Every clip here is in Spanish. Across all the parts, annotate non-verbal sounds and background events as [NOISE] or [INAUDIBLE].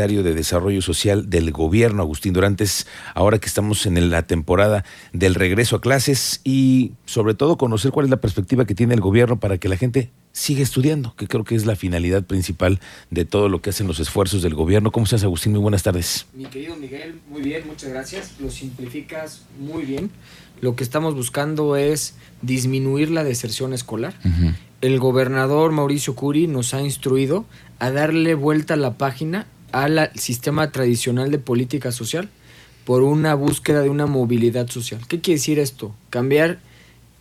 de Desarrollo Social del Gobierno, Agustín Durantes, ahora que estamos en la temporada del regreso a clases y sobre todo conocer cuál es la perspectiva que tiene el gobierno para que la gente siga estudiando, que creo que es la finalidad principal de todo lo que hacen los esfuerzos del gobierno. ¿Cómo estás, Agustín? Muy buenas tardes. Mi querido Miguel, muy bien, muchas gracias. Lo simplificas muy bien. Lo que estamos buscando es disminuir la deserción escolar. El gobernador Mauricio Curi nos ha instruido a darle vuelta a la página al sistema tradicional de política social por una búsqueda de una movilidad social. ¿Qué quiere decir esto? Cambiar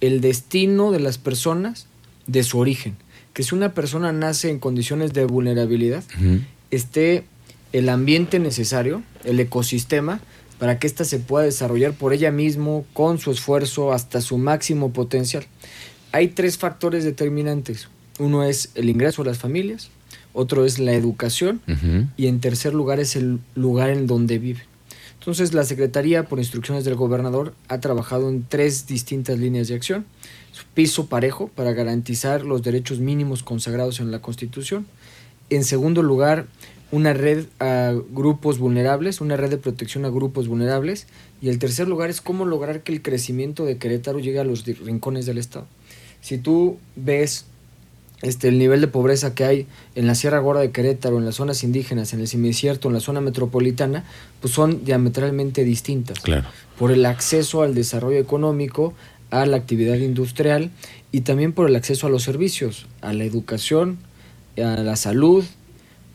el destino de las personas de su origen. Que si una persona nace en condiciones de vulnerabilidad, esté el ambiente necesario, el ecosistema, para que ésta se pueda desarrollar por ella misma, con su esfuerzo, hasta su máximo potencial. Hay tres factores determinantes. Uno es el ingreso de las familias, otro es la educación y en tercer lugar es el lugar en donde vive. Entonces la Secretaría, por instrucciones del gobernador, ha trabajado en tres distintas líneas de acción. Piso parejo para garantizar los derechos mínimos consagrados en la Constitución. En segundo lugar, una red a grupos vulnerables, una red de protección a grupos vulnerables. Y el tercer lugar es cómo lograr que el crecimiento de Querétaro llegue a los rincones del Estado. Si tú ves este, el nivel de pobreza que hay en la Sierra Gorda de Querétaro, en las zonas indígenas, en el semicierto, en la zona metropolitana, pues son diametralmente distintas. Claro. Por el acceso al desarrollo económico, a la actividad industrial y también por el acceso a los servicios, a la educación, a la salud,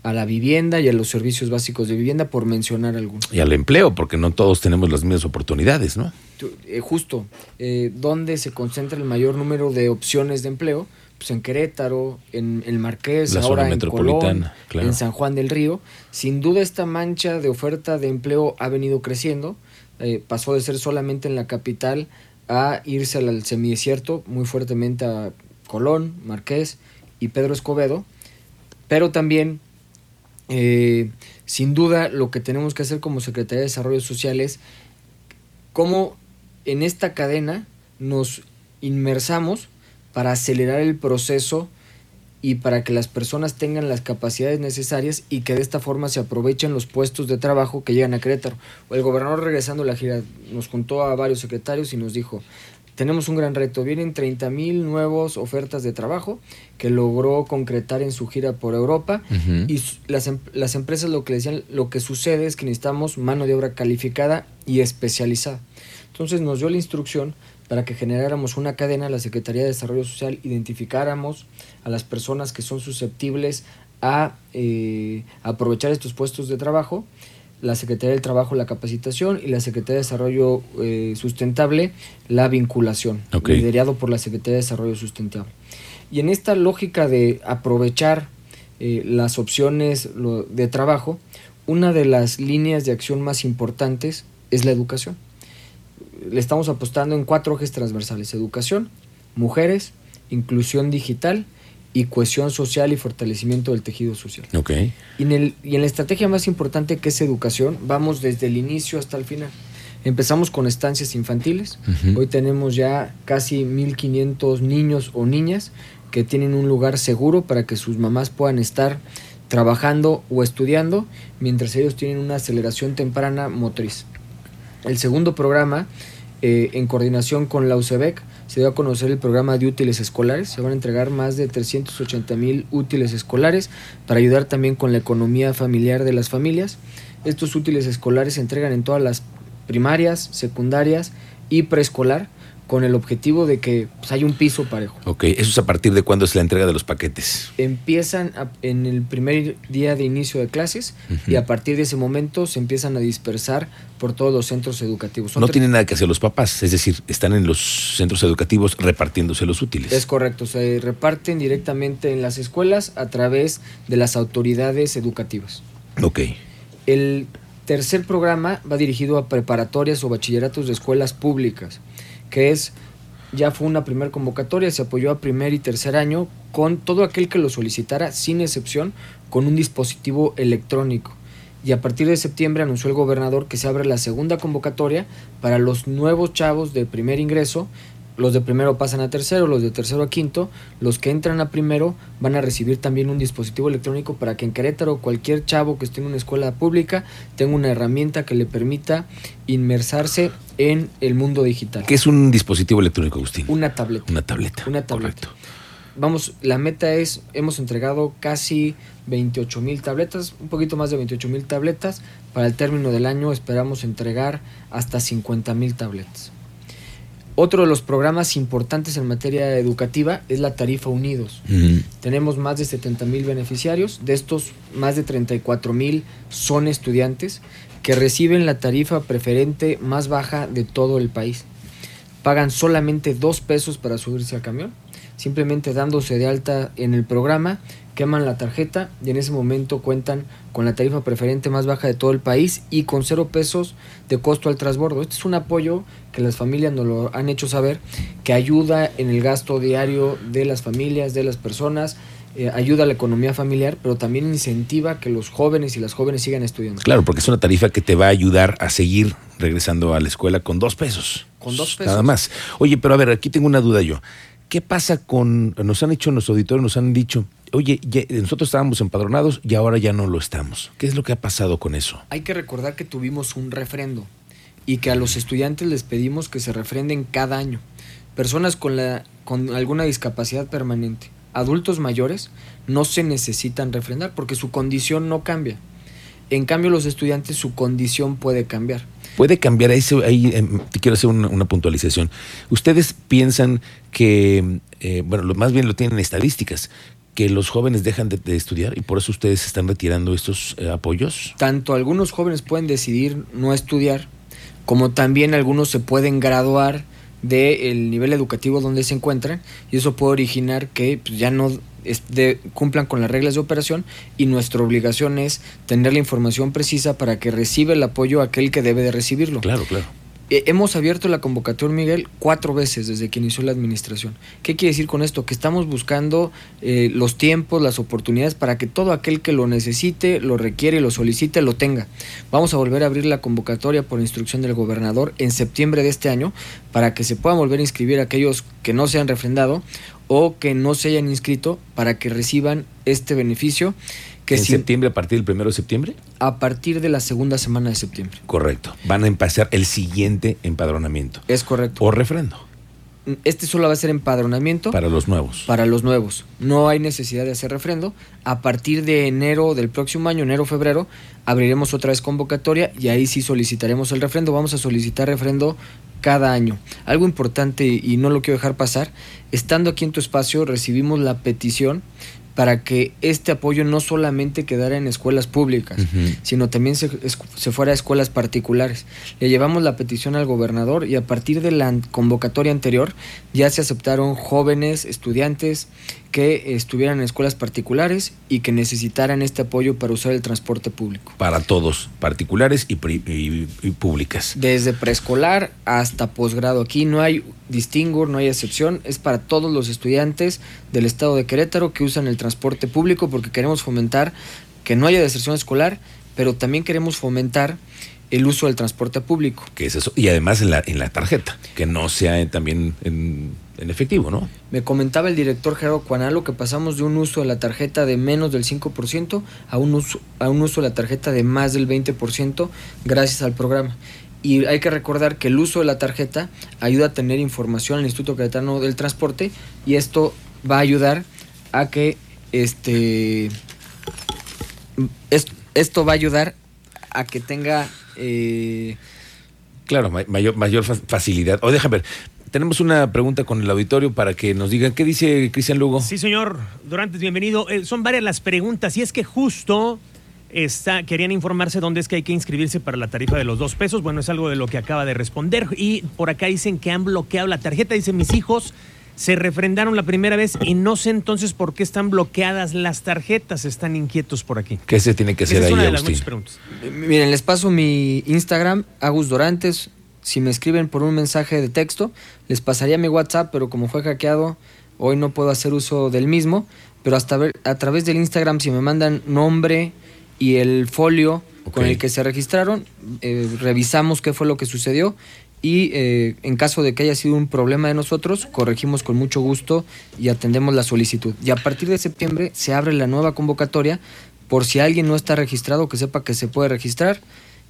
a la vivienda y a los servicios básicos de vivienda, por mencionar algunos. Y al empleo, porque no todos tenemos las mismas oportunidades, ¿no? Eh, justo, eh, ¿dónde se concentra el mayor número de opciones de empleo? Pues en Querétaro, en el Marqués, ahora en Colón, en San Juan del Río. Sin duda esta mancha de oferta de empleo ha venido creciendo. Eh, pasó de ser solamente en la capital a irse al semidesierto muy fuertemente a Colón, Marqués y Pedro Escobedo. Pero también, eh, sin duda, lo que tenemos que hacer como Secretaría de Desarrollo Social es cómo en esta cadena nos inmersamos para acelerar el proceso y para que las personas tengan las capacidades necesarias y que de esta forma se aprovechen los puestos de trabajo que llegan a Querétaro. El gobernador regresando a la gira nos contó a varios secretarios y nos dijo, tenemos un gran reto, vienen 30 mil nuevas ofertas de trabajo que logró concretar en su gira por Europa y las, em-, las empresas lo que decían, lo que sucede es que necesitamos mano de obra calificada y especializada. Entonces nos dio la instrucción para que generáramos una cadena, la Secretaría de Desarrollo Social identificáramos a las personas que son susceptibles a eh, aprovechar estos puestos de trabajo, la Secretaría del Trabajo la capacitación y la Secretaría de Desarrollo eh, Sustentable la vinculación, liderado por la Secretaría de Desarrollo Sustentable. Y en esta lógica de aprovechar eh, las opciones de trabajo, una de las líneas de acción más importantes es la educación le estamos apostando en cuatro ejes transversales, educación, mujeres, inclusión digital y cohesión social y fortalecimiento del tejido social. Okay. Y, en el, y en la estrategia más importante que es educación, vamos desde el inicio hasta el final. Empezamos con estancias infantiles. Hoy tenemos ya casi 1.500 niños o niñas que tienen un lugar seguro para que sus mamás puedan estar trabajando o estudiando mientras ellos tienen una aceleración temprana motriz. El segundo programa, eh, en coordinación con la UCEBEC, se dio a conocer el programa de útiles escolares. Se van a entregar más de 380 mil útiles escolares para ayudar también con la economía familiar de las familias. Estos útiles escolares se entregan en todas las primarias, secundarias y preescolar con el objetivo de que pues, haya un piso parejo. Ok, ¿eso es a partir de cuándo es la entrega de los paquetes? Empiezan en el primer día de inicio de clases y a partir de ese momento se empiezan a dispersar por todos los centros educativos. no tienen nada que hacer los papás, es decir, están en los centros educativos repartiéndose los útiles. Es correcto, se reparten directamente en las escuelas a través de las autoridades educativas. Ok. El tercer programa va dirigido a preparatorias o bachilleratos de escuelas públicas que es, ya fue una primera convocatoria, se apoyó a primer y tercer año con todo aquel que lo solicitara, sin excepción, con un dispositivo electrónico. Y a partir de septiembre anunció el gobernador que se abre la segunda convocatoria para los nuevos chavos de primer ingreso los de primero pasan a tercero, los de tercero a quinto, los que entran a primero van a recibir también un dispositivo electrónico para que en Querétaro cualquier chavo que esté en una escuela pública tenga una herramienta que le permita inmersarse en el mundo digital. ¿Qué es un dispositivo electrónico, Agustín? Una tableta. Una tableta. Una tableta. Vamos, la meta es, hemos entregado casi 28 mil tabletas, un poquito más de 28 mil tabletas. Para el término del año esperamos entregar hasta 50 mil tabletas. Otro de los programas importantes en materia educativa es la tarifa Unidos. Tenemos más de 70 mil beneficiarios, de estos más de 34 mil son estudiantes que reciben la tarifa preferente más baja de todo el país. Pagan solamente dos pesos para subirse al camión, simplemente dándose de alta en el programa queman la tarjeta y en ese momento cuentan con la tarifa preferente más baja de todo el país y con cero pesos de costo al transbordo. Este es un apoyo que las familias nos lo han hecho saber, que ayuda en el gasto diario de las familias, de las personas, eh, ayuda a la economía familiar, pero también incentiva que los jóvenes y las jóvenes sigan estudiando. Claro, porque es una tarifa que te va a ayudar a seguir regresando a la escuela con dos pesos. Con dos pesos. Nada más. Oye, pero a ver, aquí tengo una duda yo. ¿Qué pasa con, nos han hecho los auditores, nos han dicho, oye, nosotros estábamos empadronados y ahora ya no lo estamos? ¿Qué es lo que ha pasado con eso? Hay que recordar que tuvimos un refrendo y que a los estudiantes les pedimos que se refrenden cada año. Personas con, la, con alguna discapacidad permanente, adultos mayores, no se necesitan refrendar porque su condición no cambia. En cambio, los estudiantes, su condición puede cambiar puede cambiar. Ahí, ahí em, te quiero hacer una, puntualización. ¿Ustedes piensan que, eh, bueno, lo, más bien lo tienen estadísticas, que los jóvenes dejan de, estudiar y por eso ustedes están retirando estos eh, apoyos? Tanto algunos jóvenes pueden decidir no estudiar, como también algunos se pueden graduar del nivel educativo donde se encuentran y eso puede originar que pues, ya no cumplan con las reglas de operación y nuestra obligación es tener la información precisa para que reciba el apoyo aquel que debe de recibirlo. Claro, claro. Eh, hemos abierto la convocatoria, Miguel, cuatro veces desde que inició la administración. ¿Qué quiere decir con esto? Que estamos buscando eh, los tiempos, las oportunidades para que todo aquel que lo necesite, lo requiere, lo solicite, lo tenga. Vamos a volver a abrir la convocatoria por instrucción del gobernador en septiembre de este año para que se puedan volver a inscribir aquellos que no se han refrendado o que no se hayan inscrito para que reciban este beneficio. Que ¿En septiembre, a partir del primero de septiembre? A partir de la segunda semana de septiembre. Correcto. Van a empezar el siguiente empadronamiento. Es correcto. O refrendo. Este solo va a ser empadronamiento. Para los nuevos. Para los nuevos. No hay necesidad de hacer refrendo. A partir de enero del próximo año, enero-febrero, abriremos otra vez convocatoria y ahí sí solicitaremos el refrendo. Vamos a solicitar refrendo cada año. Algo importante y no lo quiero dejar pasar, estando aquí en tu espacio recibimos la petición para que este apoyo no solamente quedara en escuelas públicas, sino también se, se, fuera a escuelas particulares. Le llevamos la petición al gobernador y a partir de la convocatoria anterior ya se aceptaron jóvenes, estudiantes que estuvieran en escuelas particulares y que necesitaran este apoyo para usar el transporte público. Para todos, particulares y, públicas. Desde preescolar hasta posgrado. Aquí no hay distingo, no hay excepción. Es para todos los estudiantes del estado de Querétaro que usan el transporte público porque queremos fomentar que no haya deserción escolar, pero también queremos fomentar el uso del transporte público. Que es eso. Y además en la, en la tarjeta, que no sea también en, efectivo, ¿no? Me comentaba el director Gerardo Cuanalo que pasamos de un uso de la tarjeta de menos del 5% a un uso, a un uso de la tarjeta de más del 20% gracias al programa. Y hay que recordar que el uso de la tarjeta ayuda a tener información al Instituto Queretano del Transporte y esto va a ayudar a que este esto va a ayudar a que tenga eh, claro, mayor, mayor facilidad. O déjame ver, tenemos una pregunta con el auditorio para que nos digan qué dice Cristian Lugo. Sí, señor. Durante bienvenido. Eh, son varias las preguntas y es que justo está, querían informarse dónde es que hay que inscribirse para la tarifa de los dos pesos. Bueno, es algo de lo que acaba de responder. Y por acá dicen que han bloqueado la tarjeta. Dicen mis hijos se refrendaron la primera vez y no sé entonces por qué están bloqueadas las tarjetas, están inquietos por aquí. ¿Qué se tiene que hacer Esa es una de las muchas preguntas. Miren, les paso mi Instagram, Agus Dorantes. Si me escriben por un mensaje de texto, les pasaría mi WhatsApp, pero como fue hackeado, hoy no puedo hacer uso del mismo. Pero hasta ver, a través del Instagram, si me mandan nombre y el folio con el que se registraron, eh, revisamos qué fue lo que sucedió y eh, en caso de que haya sido un problema de nosotros, corregimos con mucho gusto y atendemos la solicitud. Y a partir de septiembre se abre la nueva convocatoria por si alguien no está registrado, que sepa que se puede registrar.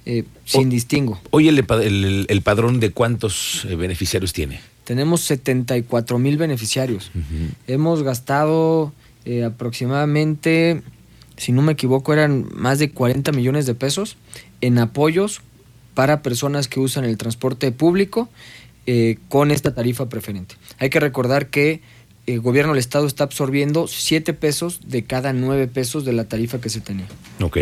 Eh, sin distingo. Hoy el, el, padrón de cuántos eh, beneficiarios tiene. Tenemos 74 mil beneficiarios. Hemos gastado aproximadamente, si no me equivoco, eran más de 40 millones de pesos en apoyos para personas que usan el transporte público eh, con esta tarifa preferente. Hay que recordar que el gobierno del estado está absorbiendo 7 pesos de cada 9 pesos de la tarifa que se tenía. Ok.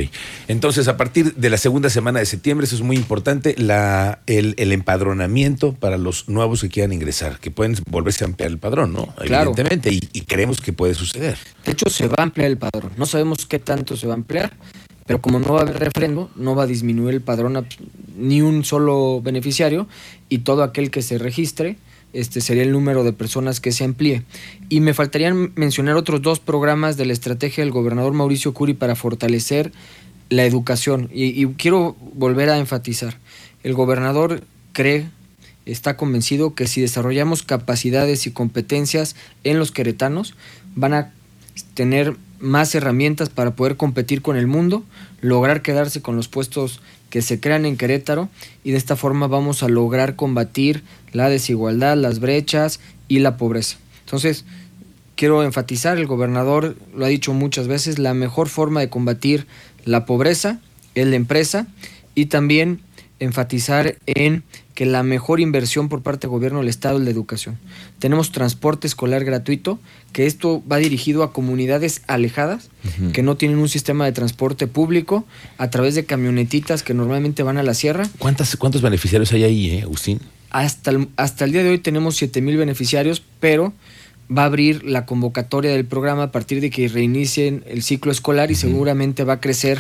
Entonces, a partir de la segunda semana de septiembre, eso es muy importante, la, el, empadronamiento para los nuevos que quieran ingresar, que pueden volverse a ampliar el padrón, ¿no? Claro. Evidentemente, y, y creemos que puede suceder. De hecho, se va a ampliar el padrón. No sabemos qué tanto se va a ampliar pero como no va a haber refrendo, no va a disminuir el padrón ni un solo beneficiario y todo aquel que se registre este sería el número de personas que se amplíe. Y me faltarían mencionar otros dos programas de la estrategia del gobernador Mauricio Curi para fortalecer la educación. Y, y quiero volver a enfatizar, el gobernador cree, está convencido que si desarrollamos capacidades y competencias en los queretanos, van a tener más herramientas para poder competir con el mundo, lograr quedarse con los puestos que se crean en Querétaro y de esta forma vamos a lograr combatir la desigualdad, las brechas y la pobreza. Entonces, quiero enfatizar, el gobernador lo ha dicho muchas veces, la mejor forma de combatir la pobreza es la empresa y también enfatizar en que la mejor inversión por parte del gobierno del Estado es la educación. Tenemos transporte escolar gratuito, que esto va dirigido a comunidades alejadas, que no tienen un sistema de transporte público, a través de camionetitas que normalmente van a la sierra. ¿Cuántas, ¿Cuántos beneficiarios hay ahí, eh, Agustín? Hasta el, hasta el día de hoy tenemos 7 mil beneficiarios, pero va a abrir la convocatoria del programa a partir de que reinicien el ciclo escolar y seguramente va a crecer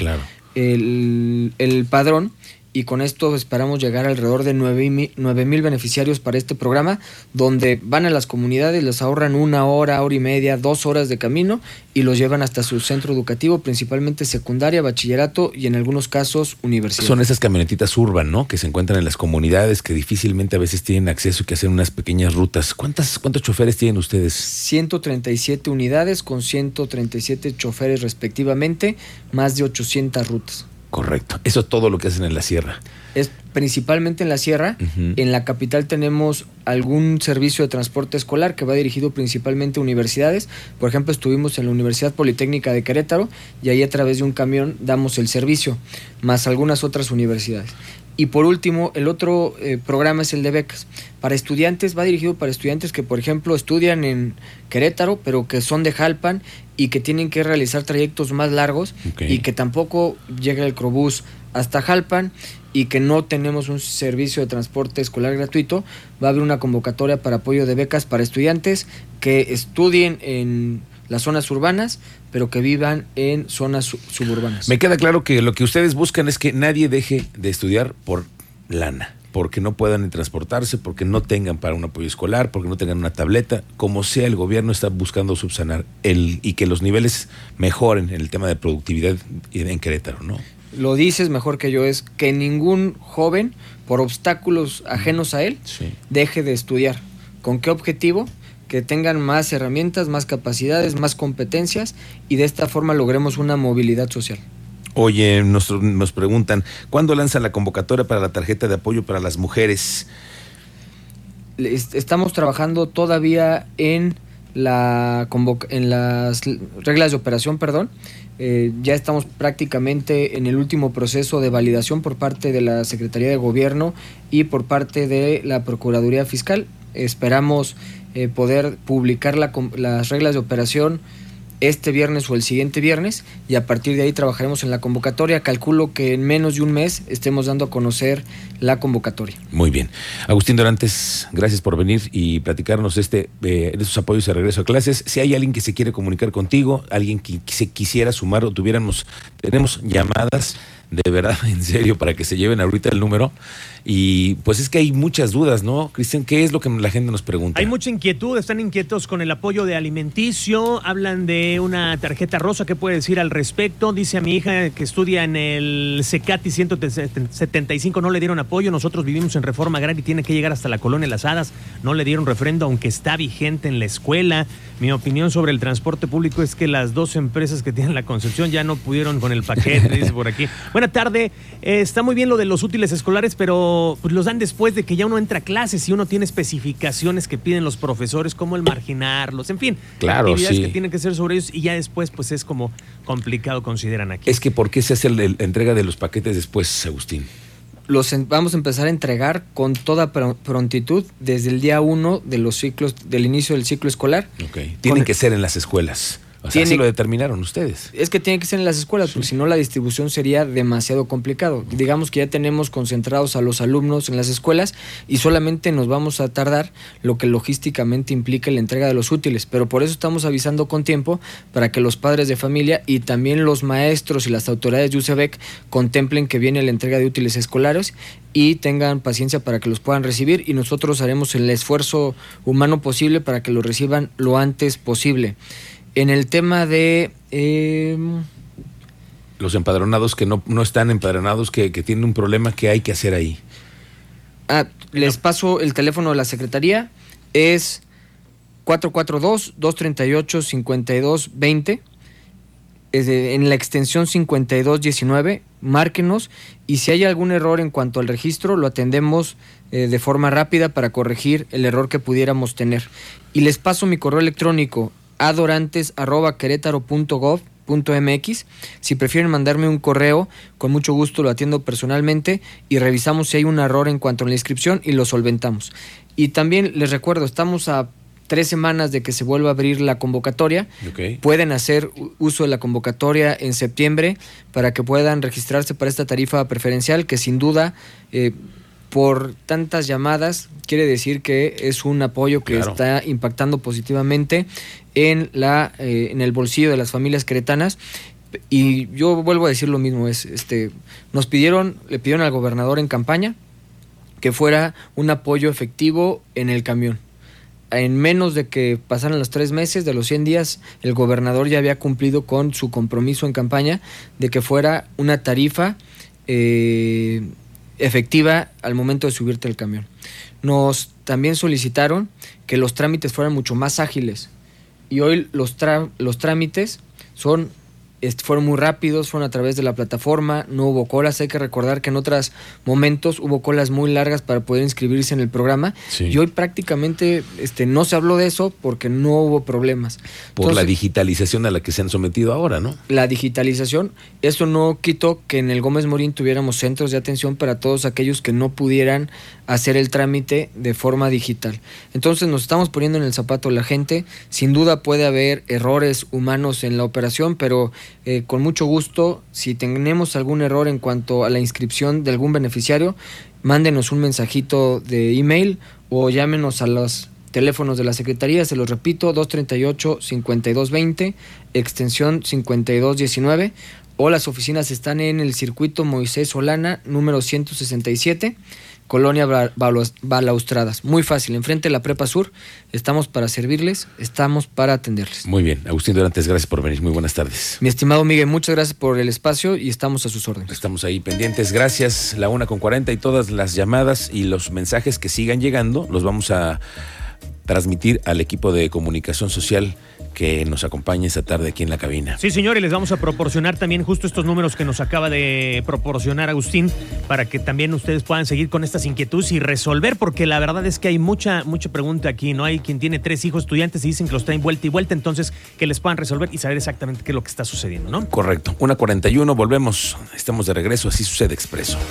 el, el padrón y con esto esperamos llegar alrededor de 9 mil beneficiarios para este programa, donde van a las comunidades, les ahorran una hora, hora y media, dos horas de camino y los llevan hasta su centro educativo, principalmente secundaria, bachillerato y en algunos casos universidad. Son esas camionetitas urban, ¿no? Que se encuentran en las comunidades, que difícilmente a veces tienen acceso y que hacen unas pequeñas rutas. ¿Cuántas, ¿Cuántos choferes tienen ustedes? 137 unidades con 137 choferes respectivamente, más de 800 rutas. Correcto. Eso es todo lo que hacen en la sierra. Es principalmente en la sierra. En la capital tenemos algún servicio de transporte escolar que va dirigido principalmente a universidades. Por ejemplo, estuvimos en la Universidad Politécnica de Querétaro y ahí a través de un camión damos el servicio, más algunas otras universidades. Y por último, el otro eh, programa es el de becas. Para estudiantes, va dirigido para estudiantes que, por ejemplo, estudian en Querétaro, pero que son de Jalpan y que tienen que realizar trayectos más largos y que tampoco llega el Crobús hasta Jalpan y que no tenemos un servicio de transporte escolar gratuito. Va a haber una convocatoria para apoyo de becas para estudiantes que estudien en las zonas urbanas, pero que vivan en zonas suburbanas. Me queda claro que lo que ustedes buscan es que nadie deje de estudiar por lana, porque no puedan transportarse, porque no tengan para un apoyo escolar, porque no tengan una tableta, como sea el gobierno está buscando subsanar el y que los niveles mejoren en el tema de productividad en Querétaro, ¿no? Lo dices mejor que yo, es que ningún joven, por obstáculos ajenos a él, deje de estudiar. ¿Con qué objetivo? que tengan más herramientas, más capacidades, más competencias y de esta forma logremos una movilidad social. Oye, nos, nos preguntan, ¿cuándo lanza la convocatoria para la tarjeta de apoyo para las mujeres? Estamos trabajando todavía en, la en las reglas de operación, perdón. Eh, ya estamos prácticamente en el último proceso de validación por parte de la Secretaría de Gobierno y por parte de la Procuraduría Fiscal. Esperamos eh, poder publicar las reglas de operación este viernes o el siguiente viernes y a partir de ahí trabajaremos en la convocatoria. Calculo que en menos de un mes estemos dando a conocer la convocatoria. Muy bien. Agustín Dorantes, gracias por venir y platicarnos este, eh, de estos apoyos de regreso a clases. Si hay alguien que se quiere comunicar contigo, alguien que se quisiera sumar o tuviéramos, tenemos llamadas de verdad, [LAUGHS] en serio, para que se lleven ahorita el número. Y pues es que hay muchas dudas, ¿no? Cristian, ¿qué es lo que la gente nos pregunta? Hay mucha inquietud, están inquietos con el apoyo de alimenticio, hablan de una tarjeta rosa, ¿qué puede decir al respecto? Dice a mi hija que estudia en el Secati 175, no le dieron apoyo, nosotros vivimos en Reforma Agraria y tiene que llegar hasta la colonia Las Hadas, no le dieron refrendo, aunque está vigente en la escuela. Mi opinión sobre el transporte público es que las dos empresas que tienen la Concepción ya no pudieron con el paquete, dice por aquí. [LAUGHS] Buena tarde, eh, está muy bien lo de los útiles escolares, pero pues, los dan después de que ya uno entra a clases y uno tiene especificaciones que piden los profesores, como el marginarlos, en fin, claro, actividades que tienen que ser sobre ellos y ya después pues es como complicado consideran aquí. Es que ¿por qué se hace la entrega de los paquetes después, Agustín? Los vamos a empezar a entregar con toda prontitud desde el día uno de los ciclos, del inicio del ciclo escolar. Tienen que ser en las escuelas. O sea, así lo determinaron ustedes. Es que tiene que ser en las escuelas, porque si no la distribución sería demasiado complicado. Digamos que ya tenemos concentrados a los alumnos en las escuelas y solamente nos vamos a tardar lo que logísticamente implica la entrega de los útiles. Pero por eso estamos avisando con tiempo para que los padres de familia y también los maestros y las autoridades de UCEBEC contemplen que viene la entrega de útiles escolares y tengan paciencia para que los puedan recibir y nosotros haremos el esfuerzo humano posible para que los reciban lo antes posible. En el tema de... Em, los empadronados que no, están empadronados, que, tienen un problema, ¿qué hay que hacer ahí? Ah, les paso el teléfono de la Secretaría, es 442-238-5220, en la extensión 5219, márquenos y si hay algún error en cuanto al registro, lo atendemos eh, de forma rápida para corregir el error que pudiéramos tener. Y les paso mi correo electrónico adorantes.querétaro.gov.mx. Si prefieren mandarme un correo, con mucho gusto lo atiendo personalmente y revisamos si hay un error en cuanto a la inscripción y lo solventamos. Y también les recuerdo, estamos a tres semanas de que se vuelva a abrir la convocatoria. Pueden hacer uso de la convocatoria en septiembre para que puedan registrarse para esta tarifa preferencial que sin duda... Eh, por tantas llamadas, quiere decir que es un apoyo que está impactando positivamente en, la, eh, en el bolsillo de las familias cretanas. Y yo vuelvo a decir lo mismo, es, este, nos pidieron, le pidieron al gobernador en campaña que fuera un apoyo efectivo en el camión. En menos de que pasaran los tres meses de los 100 días, el gobernador ya había cumplido con su compromiso en campaña de que fuera una tarifa eh, efectiva al momento de subirte al camión. Nos también solicitaron que los trámites fueran mucho más ágiles y hoy los, los trámites son fueron muy rápidos, fueron a través de la plataforma, no hubo colas. Hay que recordar que en otros momentos hubo colas muy largas para poder inscribirse en el programa. Y hoy prácticamente este, no se habló de eso porque no hubo problemas. Por la digitalización a la que se han sometido ahora, ¿no? La digitalización, eso no quitó que en el Gómez Morín tuviéramos centros de atención para todos aquellos que no pudieran hacer el trámite de forma digital. Entonces nos estamos poniendo en el zapato la gente. Sin duda puede haber errores humanos en la operación, pero eh, con mucho gusto, si tenemos algún error en cuanto a la inscripción de algún beneficiario, mándenos un mensajito de email o llámenos a los teléfonos de la Secretaría, se los repito, 238-5220, extensión 5219, o las oficinas están en el circuito Moisés Solana, número 167. Colonia Balaustradas. Muy fácil, enfrente de la Prepa Sur. Estamos para servirles, estamos para atenderles. Muy bien. Agustín Durantes, gracias por venir. Muy buenas tardes. Mi estimado Miguel, muchas gracias por el espacio y estamos a sus órdenes. Estamos ahí pendientes. Gracias. La una con 40 y todas las llamadas y los mensajes que sigan llegando los vamos a transmitir al equipo de comunicación social que nos acompañe esta tarde aquí en la cabina. Sí, señor, y les vamos a proporcionar también justo estos números que nos acaba de proporcionar Agustín para que también ustedes puedan seguir con estas inquietudes y resolver, porque la verdad es que hay mucha, mucha pregunta aquí, ¿no? Hay quien tiene tres hijos estudiantes y dicen que los traen vuelta y vuelta, entonces que les puedan resolver y saber exactamente qué es lo que está sucediendo, ¿no? Correcto. Una 41, volvemos, estamos de regreso, así sucede expreso.